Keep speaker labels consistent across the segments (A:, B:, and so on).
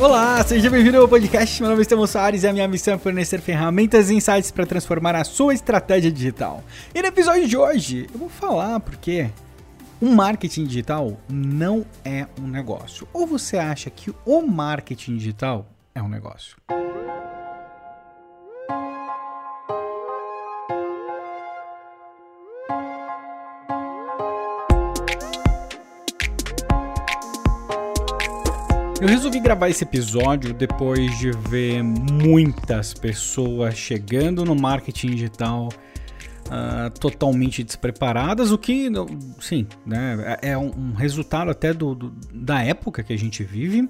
A: Olá, seja bem-vindo ao podcast. Meu nome é Estevão Soares e a minha missão é fornecer ferramentas e insights para transformar a sua estratégia digital. E no episódio de hoje, eu vou falar porque o marketing digital não é um negócio. Ou você acha que o marketing digital é um negócio? Eu resolvi gravar esse episódio depois de ver muitas pessoas chegando no marketing digital uh, totalmente despreparadas, o que, sim, né, é, um resultado até do, do, da época que a gente vive,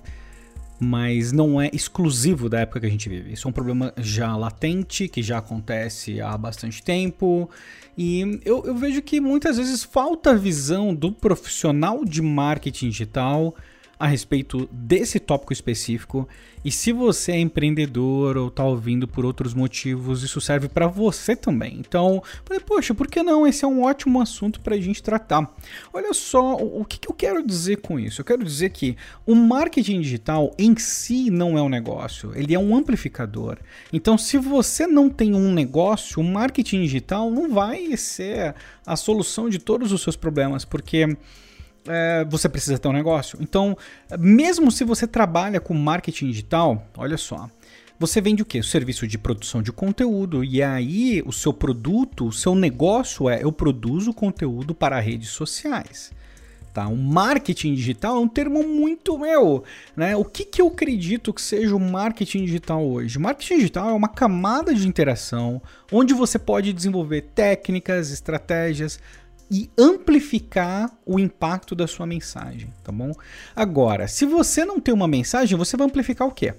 A: mas não é exclusivo da época que a gente vive. Isso é um problema já latente, que já acontece há bastante tempo, e eu, eu vejo que muitas vezes falta visão do profissional de marketing digital a respeito desse tópico específico. E se você é empreendedor ou está ouvindo por outros motivos, isso serve para você também. Então, falei, poxa, por que não? Esse é um ótimo assunto para a gente tratar. Olha só, o que, que eu quero dizer com isso? Eu quero dizer que o marketing digital em si não é um negócio, ele é um amplificador. Então, se você não tem um negócio, o marketing digital não vai ser a solução de todos os seus problemas, porque é, você precisa ter um negócio. Então, mesmo se você trabalha com marketing digital, olha só. Você vende o quê? O serviço de produção de conteúdo. E aí, o seu produto, o seu negócio é: eu produzo conteúdo para redes sociais. Tá? O marketing digital é um termo muito meu. Né? O que, que eu acredito que seja o marketing digital hoje? Marketing digital é uma camada de interação onde você pode desenvolver técnicas, estratégias, e amplificar o impacto da sua mensagem, tá bom? Agora, se você não tem uma mensagem, você vai amplificar o quê?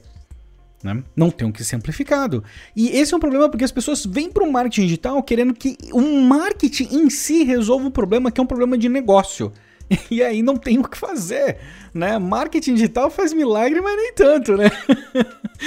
A: Né? Não tem o que ser amplificado. E esse é um problema porque as pessoas vêm para o marketing digital querendo que o marketing em si resolva o problema que é um problema de negócio. E aí não tem o que fazer, né? Marketing digital faz milagre, mas nem tanto, né?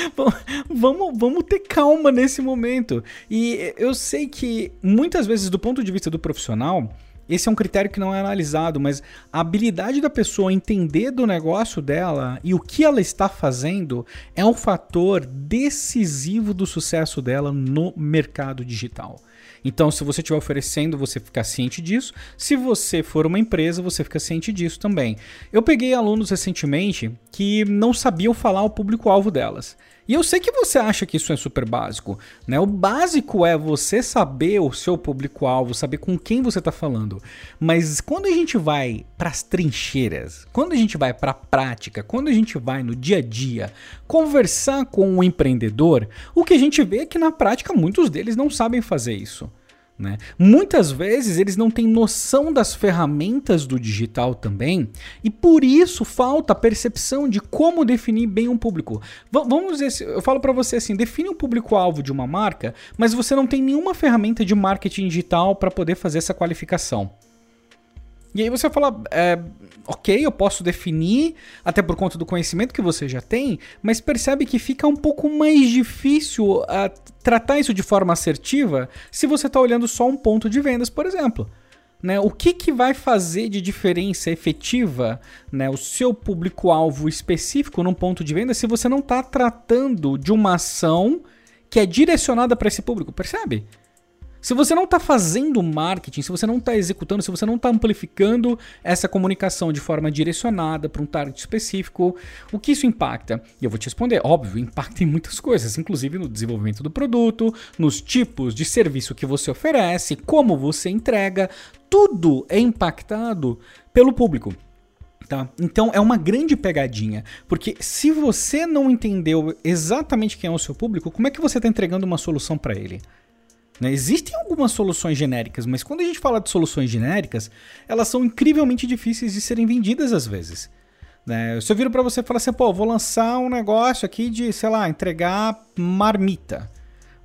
A: vamos, vamos ter calma nesse momento. E eu sei que muitas vezes, do ponto de vista do profissional, esse é um critério que não é analisado, mas a habilidade da pessoa entender do negócio dela e o que ela está fazendo é um fator decisivo do sucesso dela no mercado digital. Então, se você estiver oferecendo, você fica ciente disso. Se você for uma empresa, você fica ciente disso também. Eu peguei alunos recentemente que não sabiam falar o público-alvo delas. E eu sei que você acha que isso é super básico, né? O básico é você saber o seu público-alvo, saber com quem você está falando. Mas quando a gente vai para as trincheiras, quando a gente vai para a prática, quando a gente vai no dia a dia conversar com o um empreendedor, o que a gente vê é que na prática muitos deles não sabem fazer isso. Né? Muitas vezes eles não têm noção das ferramentas do digital também, e por isso falta a percepção de como definir bem um público. V vamos eu falo para você assim: define o um público-alvo de uma marca, mas você não tem nenhuma ferramenta de marketing digital para poder fazer essa qualificação. E aí você fala, é, ok, eu posso definir, até por conta do conhecimento que você já tem, mas percebe que fica um pouco mais difícil uh, tratar isso de forma assertiva se você está olhando só um ponto de vendas, por exemplo. Né? O que, que vai fazer de diferença efetiva né, o seu público-alvo específico num ponto de venda se você não está tratando de uma ação que é direcionada para esse público? Percebe? Se você não está fazendo marketing, se você não está executando, se você não está amplificando essa comunicação de forma direcionada para um target específico, o que isso impacta? E eu vou te responder, óbvio, impacta em muitas coisas, inclusive no desenvolvimento do produto, nos tipos de serviço que você oferece, como você entrega, tudo é impactado pelo público. Tá? Então é uma grande pegadinha, porque se você não entendeu exatamente quem é o seu público, como é que você está entregando uma solução para ele? Né? Existem algumas soluções genéricas, mas quando a gente fala de soluções genéricas, elas são incrivelmente difíceis de serem vendidas às vezes. Né? Se eu viro para você e falar assim, pô, vou lançar um negócio aqui de, sei lá, entregar marmita.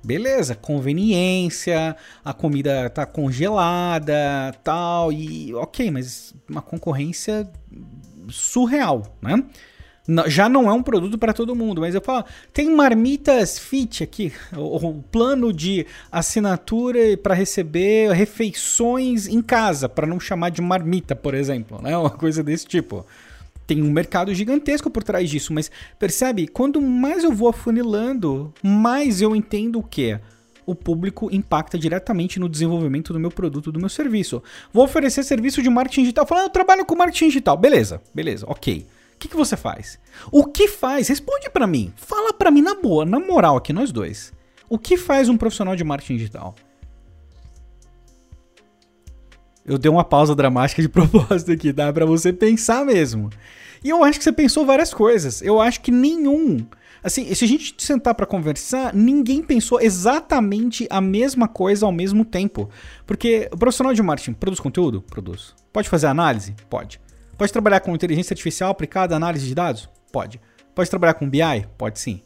A: Beleza, conveniência, a comida tá congelada, tal, e ok, mas uma concorrência surreal, né? Já não é um produto para todo mundo, mas eu falo, tem marmitas fit aqui, o, plano de assinatura para receber refeições em casa, para não chamar de marmita, por exemplo, né? Uma coisa desse tipo. tem um mercado gigantesco por trás disso, mas percebe? Quando mais eu vou afunilando, mais eu entendo o que o público impacta diretamente no desenvolvimento do meu produto, do meu serviço. Vou oferecer serviço de marketing digital, falando, ah, eu trabalho com marketing digital. Beleza, beleza, ok. O que, que você faz? O que faz? Responde para mim. Fala para mim na boa, na moral aqui, nós dois. O que faz um profissional de marketing digital? Eu dei uma pausa dramática de propósito aqui, dá para você pensar mesmo. E eu acho que você pensou várias coisas. Eu acho que nenhum. Assim, se a gente sentar para conversar, ninguém pensou exatamente a mesma coisa ao mesmo tempo. Porque o profissional de marketing produz conteúdo? Produz. Pode fazer análise? Pode. Pode trabalhar com inteligência artificial aplicada à análise de dados? Pode. Pode trabalhar com BI? Pode sim.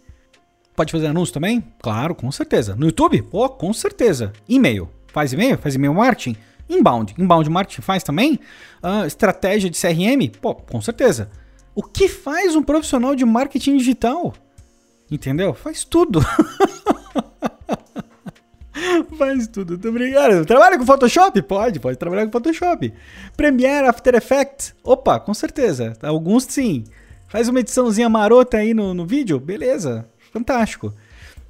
A: Pode fazer anúncio também? Claro, com certeza. No YouTube? Pô, com certeza. E-mail? Faz e-mail? Faz e-mail marketing? Inbound. Inbound marketing faz também? Uh, estratégia de CRM? Pô, com certeza. O que faz um profissional de marketing digital? Entendeu? Faz tudo. Faz tudo, tô brincando. Trabalha com Photoshop? Pode, pode trabalhar com Photoshop. Premiere, After Effects? Opa, com certeza. Alguns sim. Faz uma ediçãozinha marota aí no, no vídeo? Beleza, fantástico.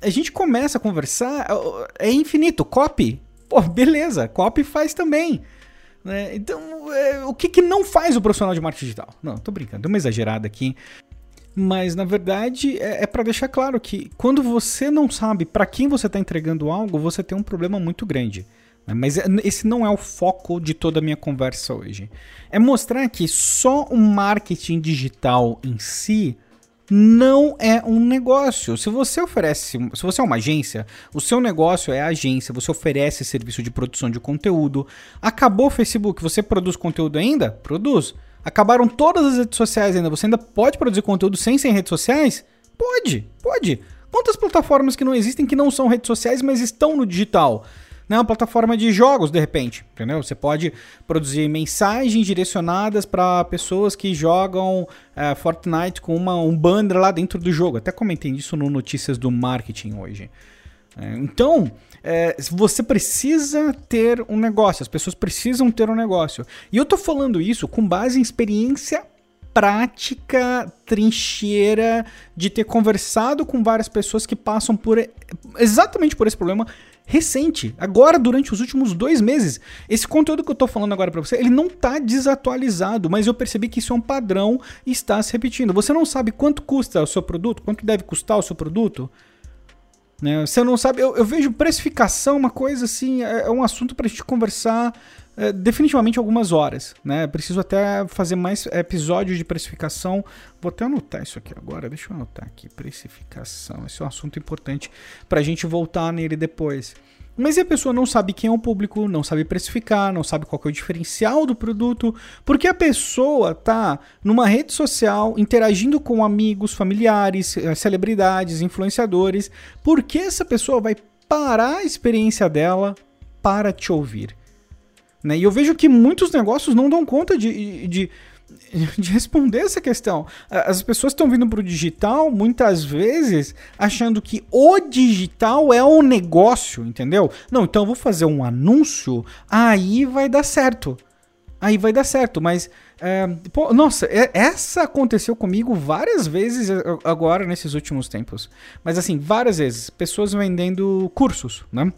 A: A gente começa a conversar, é infinito. Copy? Pô, beleza, copy faz também. Né? Então, é, o que, que não faz o profissional de marketing digital? Não, tô brincando, deu uma exagerada aqui. Mas na verdade é, é para deixar claro que quando você não sabe para quem você está entregando algo, você tem um problema muito grande. Né? Mas é, esse não é o foco de toda a minha conversa hoje. É mostrar que só o marketing digital em si não é um negócio. Se você oferece, se você é uma agência, o seu negócio é a agência, você oferece serviço de produção de conteúdo. Acabou o Facebook, você produz conteúdo ainda? Produz. Acabaram todas as redes sociais ainda. Você ainda pode produzir conteúdo sem ser em redes sociais? Pode, pode. Quantas plataformas que não existem que não são redes sociais, mas estão no digital? Né? Uma plataforma de jogos, de repente, entendeu? Você pode produzir mensagens direcionadas para pessoas que jogam é, Fortnite com uma, um banner lá dentro do jogo. Até comentei isso no Notícias do Marketing hoje. É, então, é, você precisa ter um negócio, as pessoas precisam ter um negócio. E eu tô falando isso com base em experiência prática, trincheira, de ter conversado com várias pessoas que passam por exatamente por esse problema recente, agora durante os últimos dois meses. Esse conteúdo que eu tô falando agora para você, ele não tá desatualizado, mas eu percebi que isso é um padrão e está se repetindo. Você não sabe quanto custa o seu produto, quanto deve custar o seu produto? Né? Você não sabe, eu, eu, vejo precificação uma coisa assim, é, é um assunto para a gente conversar é, definitivamente algumas horas. Né? Preciso até fazer mais episódios de precificação. Vou até anotar isso aqui agora, deixa eu anotar aqui, precificação. Esse é um assunto importante para a gente voltar nele depois. Mas a pessoa não sabe quem é o público, não sabe precificar, não sabe qual é o diferencial do produto, porque a pessoa tá numa rede social interagindo com amigos, familiares, eh, celebridades, influenciadores. Por que essa pessoa vai parar a experiência dela para te ouvir? Né? E eu vejo que muitos negócios não dão conta de, de de responder essa questão. As pessoas estão vindo para o digital muitas vezes achando que o digital é o negócio, entendeu? Não, então eu vou fazer um anúncio, aí vai dar certo. Aí vai dar certo, mas. É, pô, nossa, é, essa aconteceu comigo várias vezes agora nesses últimos tempos. Mas assim, várias vezes. Pessoas vendendo cursos, né?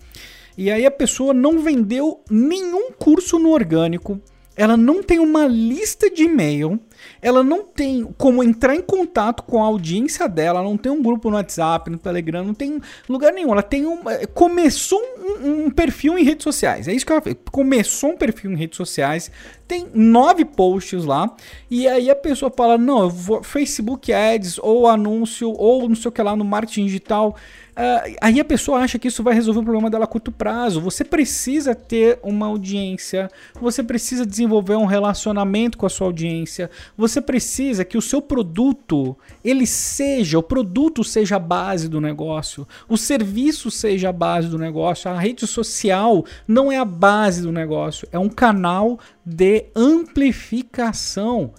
A: E aí a pessoa não vendeu nenhum curso no orgânico ela não tem uma lista de e-mail, ela não tem como entrar em contato com a audiência dela, não tem um grupo no WhatsApp, no Telegram, não tem lugar nenhum. Ela tem um. Eh, começou um, um perfil em redes sociais. É isso que ela fez. Começou um perfil em redes sociais, tem nove posts lá, e aí a pessoa fala: não, eu vou Facebook Ads, ou anúncio, ou não sei o que lá no marketing digital. Uh, aí a pessoa acha que isso vai resolver o problema dela a curto prazo. Você precisa ter uma audiência, você precisa desenvolver um relacionamento com a sua audiência, você precisa que o seu produto ele seja, o produto seja a base do negócio, o serviço seja a base do negócio, a rede social não é a base do negócio, é um canal de amplificação.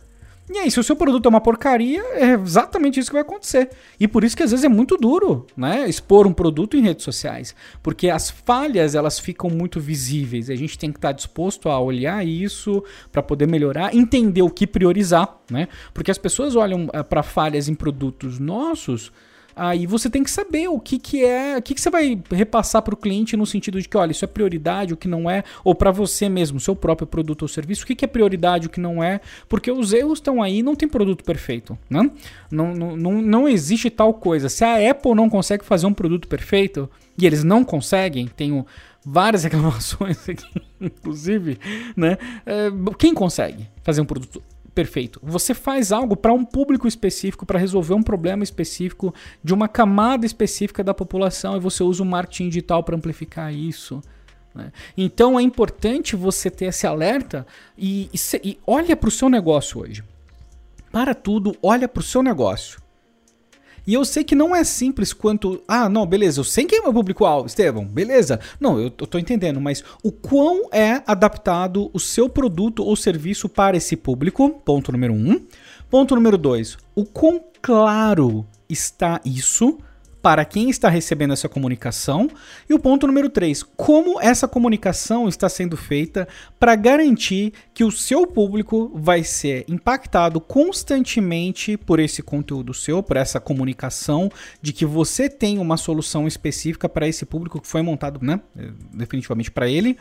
A: E aí, se o seu produto é uma porcaria, é exatamente isso que vai acontecer. E por isso que às vezes é muito duro, né, expor um produto em redes sociais, porque as falhas elas ficam muito visíveis. A gente tem que estar disposto a olhar isso para poder melhorar, entender o que priorizar, né? Porque as pessoas olham eh, para falhas em produtos nossos Aí você tem que saber o que, que é, o que, que você vai repassar para o cliente no sentido de que, olha, isso é prioridade, o que não é, ou para você mesmo, seu próprio produto ou serviço, o que, que é prioridade, o que não é, porque os erros estão aí, não tem produto perfeito, né? Não, não, não, não existe tal coisa. Se a Apple não consegue fazer um produto perfeito, e eles não conseguem, tenho várias reclamações aqui, inclusive, né? É, quem consegue fazer um produto perfeito. Você faz algo para um público específico, para resolver um problema específico de uma camada específica da população e você usa o marketing digital para amplificar isso. Né? Então é importante você ter esse alerta e, e, e olha para o seu negócio hoje. Para tudo, olha para o seu negócio. E eu sei que não é simples quanto. Ah, não, beleza, eu sei quem é meu público-alvo, Estevão, beleza. Não, eu, eu tô entendendo, mas o quão é adaptado o seu produto ou serviço para esse público? Ponto número um. Ponto número dois, o quão claro está isso para quem está recebendo essa comunicação. E o ponto número 3, como essa comunicação está sendo feita para garantir que o seu público vai ser impactado constantemente por esse conteúdo seu, por essa comunicação de que você tem uma solução específica para esse público que foi montado, né, definitivamente para ele,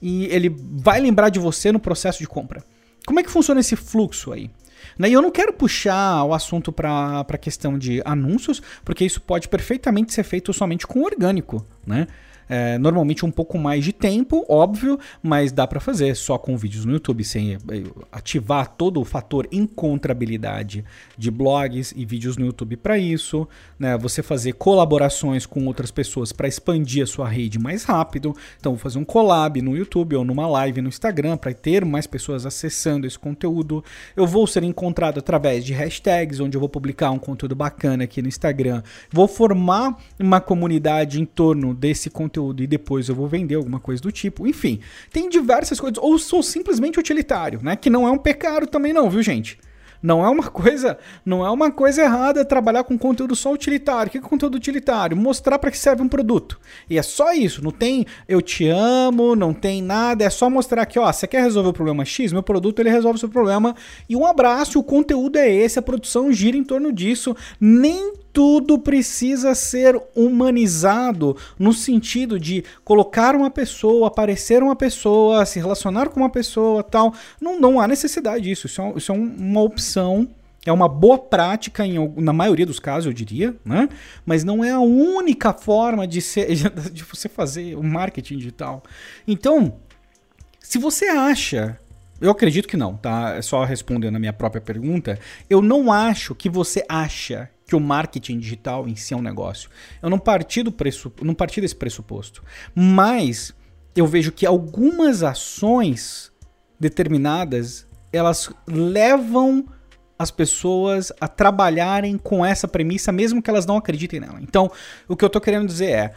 A: e ele vai lembrar de você no processo de compra. Como é que funciona esse fluxo aí? Né? E eu não quero puxar o assunto para a questão de anúncios, porque isso pode perfeitamente ser feito somente com orgânico, né? É, normalmente um pouco mais de tempo, óbvio, mas dá para fazer só com vídeos no YouTube, sem é, ativar todo o fator encontrabilidade de blogs e vídeos no YouTube para isso, né? Você fazer colaborações com outras pessoas para expandir a sua rede mais rápido. Então, vou fazer um collab no YouTube ou numa live no Instagram para ter mais pessoas acessando esse conteúdo. Eu vou ser encontrado através de hashtags, onde eu vou publicar um conteúdo bacana aqui no Instagram. Vou formar uma comunidade em torno desse conteúdo conteúdo e depois eu vou vender alguma coisa do tipo. Enfim, tem diversas coisas. Ou sou simplesmente utilitário, né? Que não é um pecado também não, viu, gente? Não é uma coisa, não é uma coisa errada trabalhar com conteúdo só utilitário. O que é conteúdo utilitário? Mostrar para que serve um produto. E é só isso, não tem eu te amo, não tem nada, é só mostrar que, ó, você quer resolver o problema X, meu produto ele resolve o seu problema. E um abraço, o conteúdo é esse, a produção gira em torno disso. Nem tudo precisa ser humanizado no sentido de colocar uma pessoa, aparecer uma pessoa, se relacionar com uma pessoa, tal. Não, não há necessidade disso. Isso é, isso é uma opção é uma boa prática em, na maioria dos casos, eu diria, né? Mas não é a única forma de, ser, de você fazer o marketing digital. Então, se você acha, eu acredito que não, tá? É só respondendo a minha própria pergunta. Eu não acho que você acha que o marketing digital em si é um negócio. Eu não parti, do pressup... não parti desse pressuposto. Mas eu vejo que algumas ações determinadas elas levam as pessoas a trabalharem com essa premissa, mesmo que elas não acreditem nela. Então, o que eu estou querendo dizer é,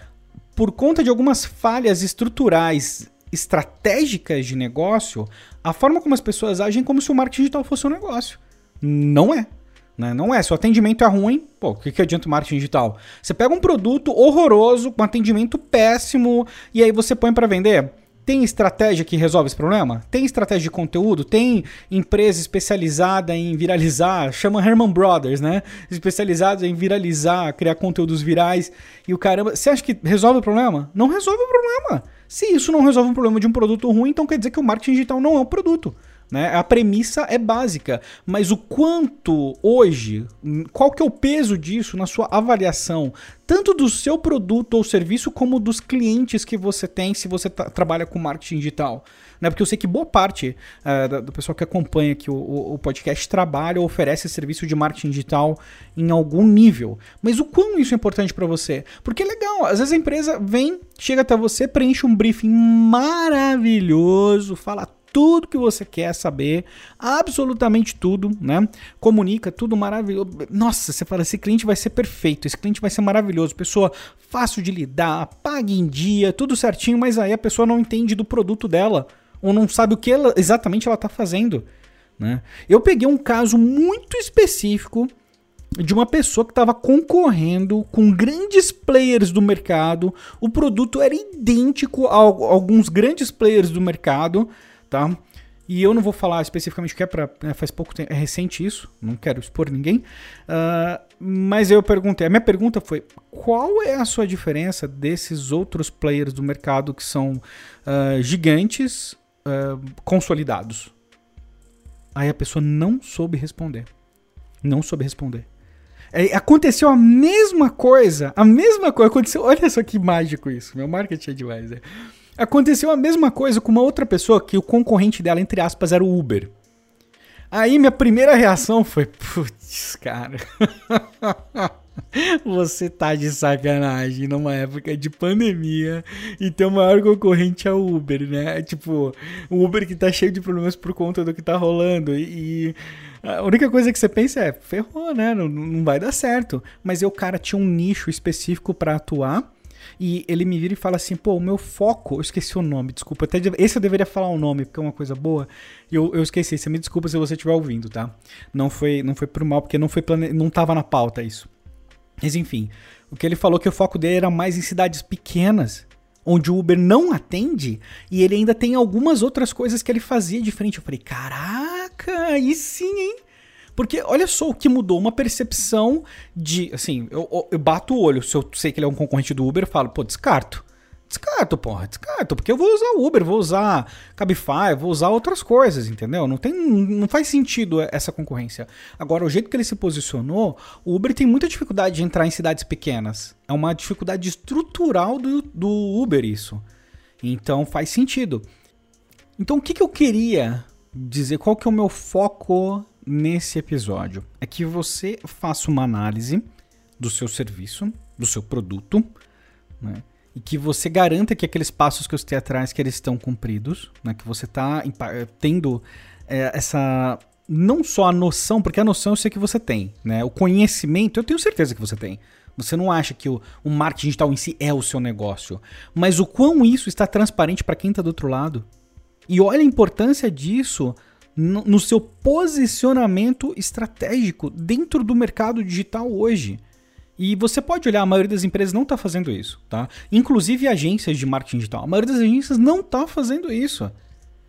A: por conta de algumas falhas estruturais estratégicas de negócio, a forma como as pessoas agem é como se o marketing digital fosse um negócio. Não é. Né? Não é, se o atendimento é ruim, pô, o que, que adianta o marketing digital? Você pega um produto horroroso, com atendimento péssimo, e aí você põe para vender. Tem estratégia que resolve esse problema? Tem estratégia de conteúdo? Tem empresa especializada em viralizar? Chama Herman Brothers, né? Especializada em viralizar, criar conteúdos virais. E o caramba. Você acha que resolve o problema? Não resolve o problema. Se isso não resolve o problema de um produto ruim, então quer dizer que o marketing digital não é um produto. Né? A premissa é básica, mas o quanto hoje, qual que é o peso disso na sua avaliação, tanto do seu produto ou serviço como dos clientes que você tem se você trabalha com marketing digital? Né? Porque eu sei que boa parte uh, do pessoal que acompanha aqui o, o, podcast trabalha ou oferece serviço de marketing digital em algum nível. Mas o quão isso é importante para você? Porque é legal, às vezes a empresa vem, chega até você, preenche um briefing maravilhoso, fala tudo que você quer saber, absolutamente tudo, né? Comunica tudo maravilhoso. Nossa, você fala, esse cliente vai ser perfeito, esse cliente vai ser maravilhoso, pessoa fácil de lidar, pague em dia, tudo certinho, mas aí a pessoa não entende do produto dela, ou não sabe o que ela, exatamente ela está fazendo. Né? Eu peguei um caso muito específico de uma pessoa que estava concorrendo com grandes players do mercado. O produto era idêntico a alguns grandes players do mercado, tá? E eu não vou falar especificamente que é para né, faz pouco tempo, é recente isso, não quero expor ninguém. Uh, mas eu perguntei, a minha pergunta foi: qual é a sua diferença desses outros players do mercado que são uh, gigantes, uh, consolidados? Aí a pessoa não soube responder. Não soube responder. É, aconteceu a mesma coisa, a mesma coisa aconteceu. Olha só que mágico isso. Meu marketing é demais, né? Aconteceu a mesma coisa com uma outra pessoa que o concorrente dela, entre aspas, era o Uber. Aí minha primeira reação foi: putz, cara. Você tá de sacanagem numa época de pandemia e teu maior concorrente é o Uber, né? Tipo, o Uber que tá cheio de problemas por conta do que tá rolando e. A única coisa que você pensa é, ferrou, né? Não, não vai dar certo. Mas o cara tinha um nicho específico para atuar. E ele me vira e fala assim: pô, o meu foco, eu esqueci o nome, desculpa. Até esse eu deveria falar o nome, porque é uma coisa boa. Eu, eu esqueci. Você me desculpa se você estiver ouvindo, tá? Não foi, não foi por mal, porque não foi plane... não tava na pauta isso. Mas enfim, o que ele falou que o foco dele era mais em cidades pequenas, onde o Uber não atende, e ele ainda tem algumas outras coisas que ele fazia diferente. Eu falei, caraca, aí sim, hein? Porque olha só o que mudou, uma percepção de, assim, eu, eu bato o olho, se eu sei que ele é um concorrente do Uber, eu falo, pô, descarto. Descarto, porra, descarto, porque eu vou usar Uber, vou usar Cabify, vou usar outras coisas, entendeu? Não tem, não faz sentido essa concorrência. Agora, o jeito que ele se posicionou, o Uber tem muita dificuldade de entrar em cidades pequenas. É uma dificuldade estrutural do, do Uber isso. Então faz sentido. Então o que, que eu queria dizer? Qual que é o meu foco nesse episódio? É que você faça uma análise do seu serviço, do seu produto, né? e que você garanta que aqueles passos que eu citei atrás que eles estão cumpridos, né? que você está tendo é, essa não só a noção, porque a noção eu sei que você tem, né? O conhecimento eu tenho certeza que você tem. Você não acha que o, o marketing digital em si é o seu negócio, mas o quão isso está transparente para quem está do outro lado. E olha a importância disso no, no seu posicionamento estratégico dentro do mercado digital hoje. E você pode olhar, a maioria das empresas não está fazendo isso, tá? Inclusive agências de marketing digital. A maioria das agências não está fazendo isso.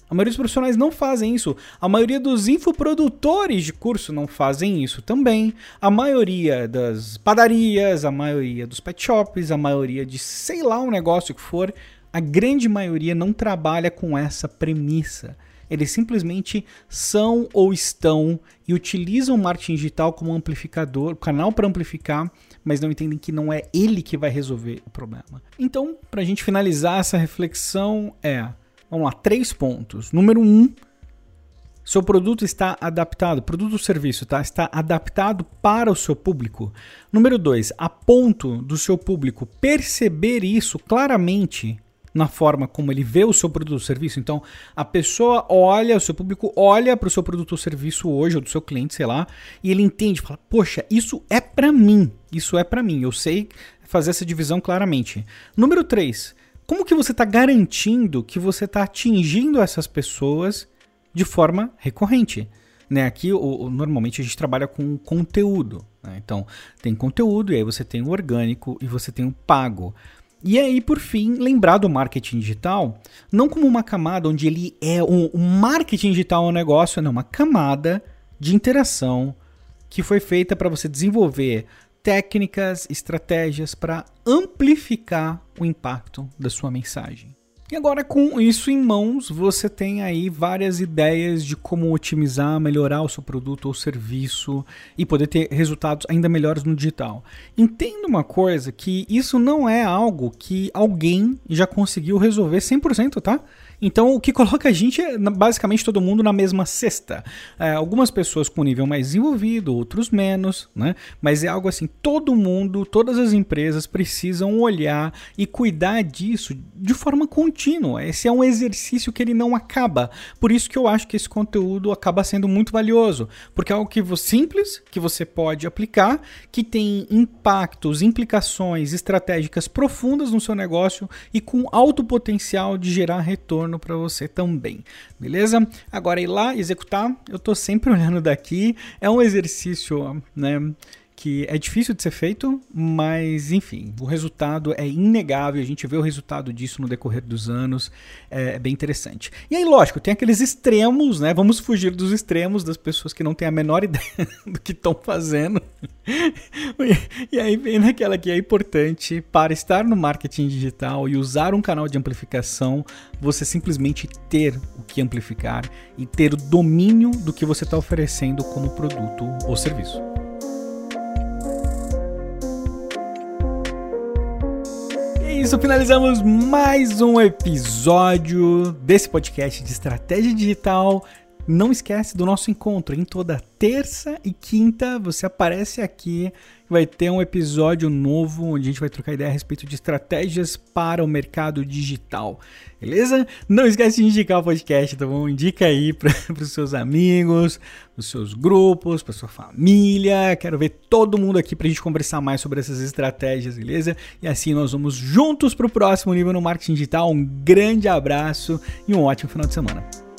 A: A maioria dos profissionais não fazem isso. A maioria dos infoprodutores de curso não fazem isso também. A maioria das padarias, a maioria dos pet shops, a maioria de sei lá um negócio que for, a grande maioria não trabalha com essa premissa. Eles simplesmente são ou estão e utilizam o marketing digital como amplificador, canal para amplificar mas não entendem que não é ele que vai resolver o problema. Então, para a gente finalizar essa reflexão, é: vamos lá, três pontos. Número um, seu produto está adaptado, produto ou serviço tá? está adaptado para o seu público. Número dois, a ponto do seu público perceber isso claramente na forma como ele vê o seu produto ou serviço. Então, a pessoa olha, o seu público olha para o seu produto ou serviço hoje, ou do seu cliente, sei lá, e ele entende, fala: Poxa, isso é para mim. Isso é para mim. Eu sei fazer essa divisão claramente. Número 3. Como que você está garantindo que você está atingindo essas pessoas de forma recorrente? Né, aqui, o, o, normalmente, a gente trabalha com conteúdo. Né? Então, tem conteúdo, e aí você tem o orgânico e você tem o pago. E aí, por fim, lembrar do marketing digital não como uma camada onde ele é um, o marketing digital é um negócio, não, uma camada de interação que foi feita para você desenvolver técnicas, estratégias para amplificar o impacto da sua mensagem. E agora, com isso em mãos, você tem aí várias ideias de como otimizar, melhorar o seu produto ou serviço e poder ter resultados ainda melhores no digital. Entenda uma coisa: que isso não é algo que alguém já conseguiu resolver 100%, tá? Então, o que coloca a gente é basicamente todo mundo na mesma cesta. É, algumas pessoas com nível mais desenvolvido, outros menos, né? Mas é algo assim: todo mundo, todas as empresas precisam olhar e cuidar disso de forma contínua. Esse é um exercício que ele não acaba. Por isso que eu acho que esse conteúdo acaba sendo muito valioso, porque é algo que simples, que você pode aplicar, que tem impactos, implicações estratégicas profundas no seu negócio e com alto potencial de gerar retorno retorno para você também, beleza? Agora ir lá executar, eu tô sempre olhando daqui, é um exercício, né? Que é difícil de ser feito, mas enfim, o resultado é inegável. A gente vê o resultado disso no decorrer dos anos, é, é, bem interessante. E aí, lógico, tem aqueles extremos, né? Vamos fugir dos extremos das pessoas que não têm a menor ideia do que estão fazendo. e aí vem naquela que é importante para estar no marketing digital e usar um canal de amplificação, você simplesmente ter o que amplificar e ter o domínio do que você está oferecendo como produto ou serviço. Isso, finalizamos mais um episódio desse podcast de estratégia digital. Não esquece do nosso encontro em toda terça e quinta. Você aparece aqui, vai ter um episódio novo onde a gente vai trocar ideia a respeito de estratégias para o mercado digital. Beleza? Não esquece de indicar o podcast, tá bom? Indica aí para os seus amigos, os seus grupos, para sua família. Quero ver todo mundo aqui para a gente conversar mais sobre essas estratégias, beleza? E assim nós vamos juntos para o próximo nível no marketing digital. Um grande abraço e um ótimo final de semana.